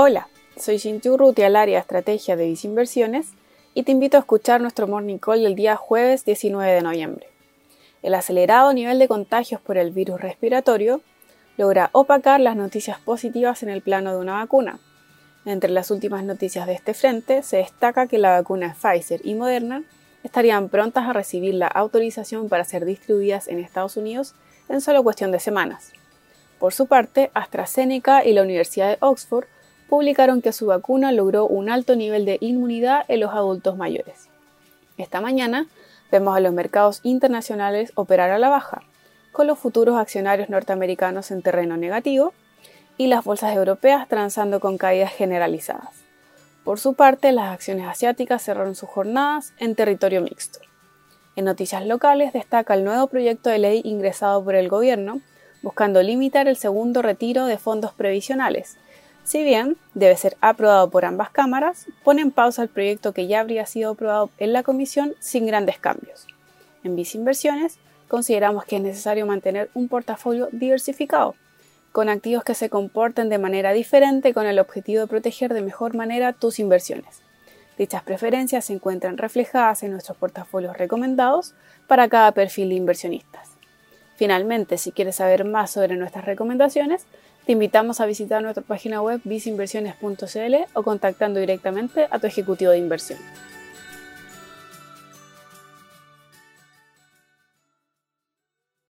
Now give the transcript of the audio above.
Hola, soy Shinchu Ruti al área Estrategia de Visinversiones y te invito a escuchar nuestro Morning Call del día jueves 19 de noviembre. El acelerado nivel de contagios por el virus respiratorio logra opacar las noticias positivas en el plano de una vacuna. Entre las últimas noticias de este frente se destaca que la vacuna Pfizer y Moderna estarían prontas a recibir la autorización para ser distribuidas en Estados Unidos en solo cuestión de semanas. Por su parte, AstraZeneca y la Universidad de Oxford publicaron que su vacuna logró un alto nivel de inmunidad en los adultos mayores. Esta mañana vemos a los mercados internacionales operar a la baja, con los futuros accionarios norteamericanos en terreno negativo y las bolsas europeas transando con caídas generalizadas. Por su parte, las acciones asiáticas cerraron sus jornadas en territorio mixto. En noticias locales destaca el nuevo proyecto de ley ingresado por el gobierno buscando limitar el segundo retiro de fondos previsionales, si bien debe ser aprobado por ambas cámaras, pone en pausa el proyecto que ya habría sido aprobado en la comisión sin grandes cambios. En Vice Inversiones, consideramos que es necesario mantener un portafolio diversificado, con activos que se comporten de manera diferente con el objetivo de proteger de mejor manera tus inversiones. Dichas preferencias se encuentran reflejadas en nuestros portafolios recomendados para cada perfil de inversionistas. Finalmente, si quieres saber más sobre nuestras recomendaciones, te invitamos a visitar nuestra página web viceinversiones.cl o contactando directamente a tu ejecutivo de inversión.